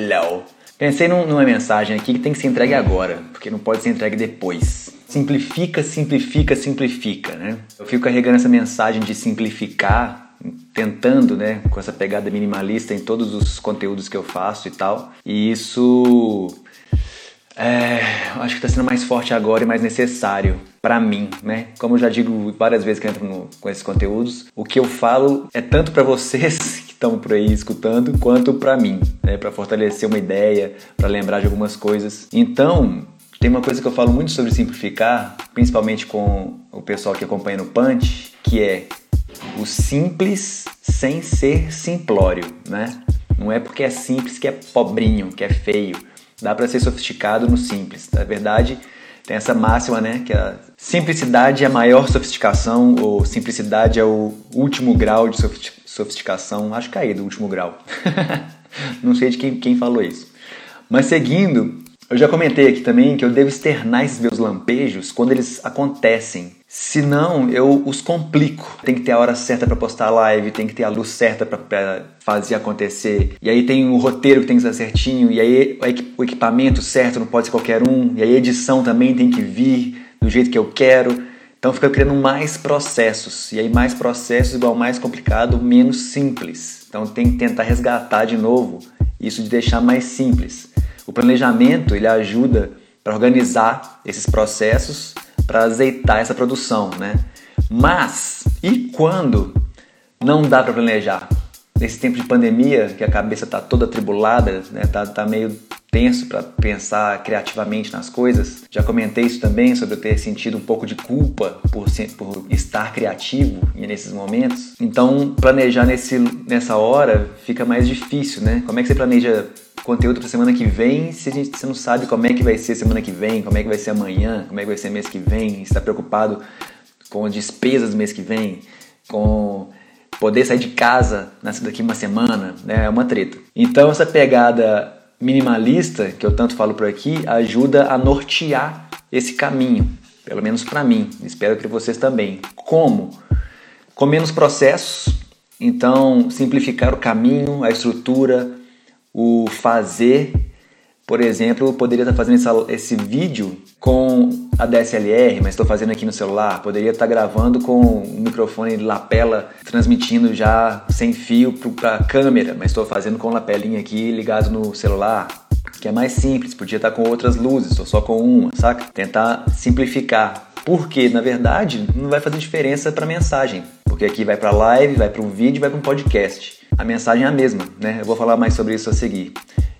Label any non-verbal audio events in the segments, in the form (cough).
Hello. Pensei num, numa mensagem aqui que tem que ser entregue agora, porque não pode ser entregue depois. Simplifica, simplifica, simplifica, né? Eu fico carregando essa mensagem de simplificar, tentando, né, com essa pegada minimalista em todos os conteúdos que eu faço e tal. E isso é, acho que está sendo mais forte agora e mais necessário para mim, né? Como eu já digo várias vezes que entro no, com esses conteúdos, o que eu falo é tanto para (laughs) vocês estão por aí escutando, quanto para mim, né? Para fortalecer uma ideia, para lembrar de algumas coisas. Então, tem uma coisa que eu falo muito sobre simplificar, principalmente com o pessoal que acompanha no Punch, que é o simples sem ser simplório, né? Não é porque é simples que é pobrinho, que é feio Dá para ser sofisticado no simples. Na verdade, tem essa máxima, né, que a simplicidade é a maior sofisticação, ou simplicidade é o último grau de sofisticação. Acho que é aí do último grau. (laughs) Não sei de quem, quem falou isso. Mas seguindo, eu já comentei aqui também que eu devo externar esses meus lampejos quando eles acontecem. Senão eu os complico. Tem que ter a hora certa para postar a live, tem que ter a luz certa para fazer acontecer. E aí tem o roteiro que tem que estar certinho, e aí o equipamento certo não pode ser qualquer um, e aí a edição também tem que vir do jeito que eu quero. Então fica criando mais processos. E aí mais processos igual mais complicado, menos simples. Então tem que tentar resgatar de novo isso de deixar mais simples. O planejamento ele ajuda para organizar esses processos, para azeitar essa produção, né? Mas e quando não dá para planejar? Nesse tempo de pandemia, que a cabeça está toda atribulada, né? Tá, tá meio tenso para pensar criativamente nas coisas. Já comentei isso também sobre eu ter sentido um pouco de culpa por, por estar criativo nesses momentos. Então, planejar nesse, nessa hora fica mais difícil, né? Como é que você planeja conteúdo para semana que vem se a gente, você não sabe como é que vai ser semana que vem, como é que vai ser amanhã, como é que vai ser mês que vem, está preocupado com despesas do mês que vem, com poder sair de casa daqui uma semana, né? É uma treta. Então essa pegada minimalista que eu tanto falo por aqui ajuda a nortear esse caminho, pelo menos para mim. Espero que vocês também. Como? Com menos processos, então simplificar o caminho, a estrutura, o fazer, por exemplo, poderia estar fazendo essa, esse vídeo com a DSLR, mas estou fazendo aqui no celular. Poderia estar gravando com um microfone lapela, transmitindo já sem fio para a câmera, mas estou fazendo com lapelinha aqui ligado no celular. Que é mais simples, podia estar com outras luzes, ou só com uma, saca? Tentar simplificar. Porque, na verdade, não vai fazer diferença para a mensagem. Porque aqui vai para live, vai para um vídeo, vai para um podcast a mensagem é a mesma, né? Eu vou falar mais sobre isso a seguir.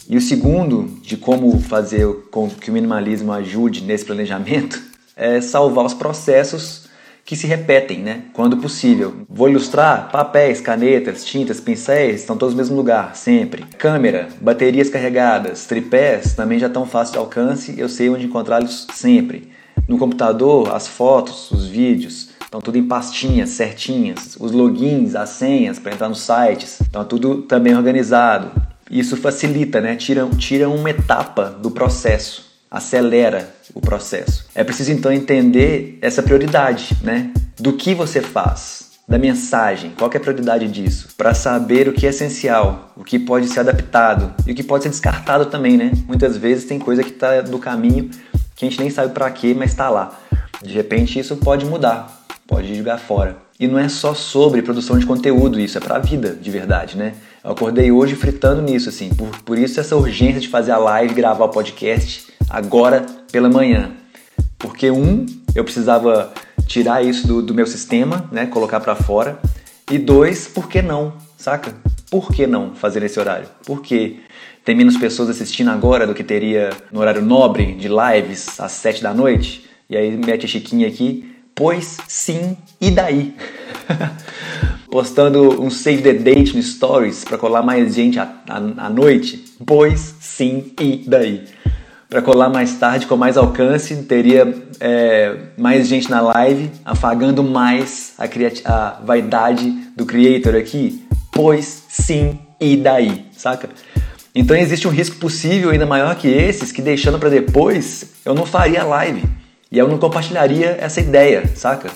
E o segundo, de como fazer com que o minimalismo ajude nesse planejamento, (laughs) é salvar os processos que se repetem, né? Quando possível. Vou ilustrar: papéis, canetas, tintas, pincéis estão todos no mesmo lugar, sempre. Câmera, baterias carregadas, tripés também já estão fácil de alcance, eu sei onde encontrá-los sempre. No computador, as fotos, os vídeos, Estão tudo em pastinhas certinhas, os logins, as senhas para entrar nos sites, estão tudo também organizado. Isso facilita, né? Tira, tira uma etapa do processo, acelera o processo. É preciso então entender essa prioridade, né? Do que você faz, da mensagem, qual é a prioridade disso, para saber o que é essencial, o que pode ser adaptado e o que pode ser descartado também, né? Muitas vezes tem coisa que está do caminho que a gente nem sabe para quê, mas está lá. De repente isso pode mudar pode jogar fora. E não é só sobre produção de conteúdo isso, é pra vida de verdade, né? Eu acordei hoje fritando nisso, assim, por, por isso essa urgência de fazer a live, gravar o podcast agora pela manhã. Porque, um, eu precisava tirar isso do, do meu sistema, né? Colocar para fora. E dois, por que não, saca? Por que não fazer nesse horário? Porque tem menos pessoas assistindo agora do que teria no horário nobre de lives às sete da noite? E aí mete a Chiquinha aqui Pois sim, e daí? (laughs) Postando um save the date no stories para colar mais gente à, à, à noite? Pois sim, e daí? Para colar mais tarde com mais alcance, teria é, mais gente na live, afagando mais a, a vaidade do creator aqui? Pois sim, e daí? Saca? Então existe um risco possível ainda maior que esses que deixando para depois eu não faria live. E eu não compartilharia essa ideia, saca?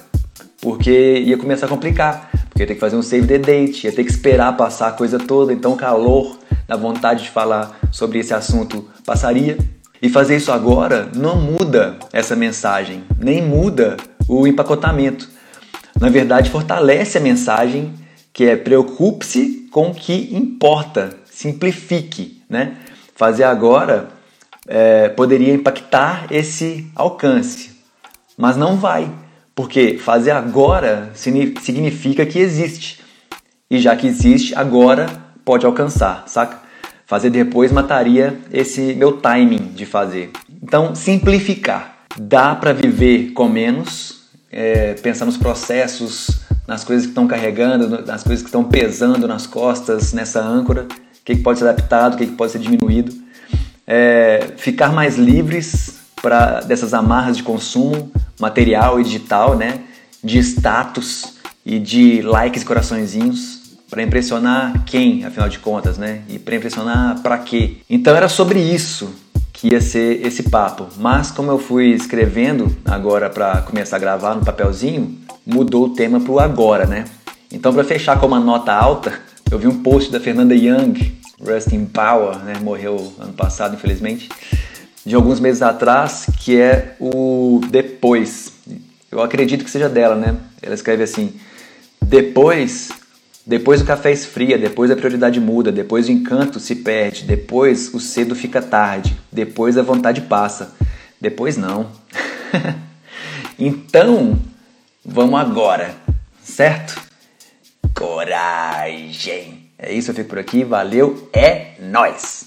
Porque ia começar a complicar. Porque ia ter que fazer um save the date, ia ter que esperar passar a coisa toda, então o calor da vontade de falar sobre esse assunto passaria. E fazer isso agora não muda essa mensagem, nem muda o empacotamento. Na verdade, fortalece a mensagem que é preocupe-se com o que importa, simplifique. Né? Fazer agora é, poderia impactar esse alcance, mas não vai, porque fazer agora significa que existe. E já que existe, agora pode alcançar, saca? Fazer depois mataria esse meu timing de fazer. Então, simplificar. Dá para viver com menos, é, pensar nos processos, nas coisas que estão carregando, nas coisas que estão pesando nas costas, nessa âncora, o que, que pode ser adaptado, o que, que pode ser diminuído. É, ficar mais livres para dessas amarras de consumo material e digital, né? de status e de likes e coraçõezinhos para impressionar quem, afinal de contas, né? E para impressionar para quê? Então era sobre isso que ia ser esse papo. Mas como eu fui escrevendo agora para começar a gravar no papelzinho, mudou o tema para o agora, né? Então para fechar com uma nota alta, eu vi um post da Fernanda Young, Rest in Power, né? Morreu ano passado, infelizmente, de alguns meses atrás, que é o depois. Eu acredito que seja dela, né? Ela escreve assim: depois depois o café esfria, depois a prioridade muda, depois o encanto se perde, depois o cedo fica tarde, depois a vontade passa, depois não. (laughs) então, vamos agora, certo? Coragem! É isso, eu fico por aqui, valeu, é nós.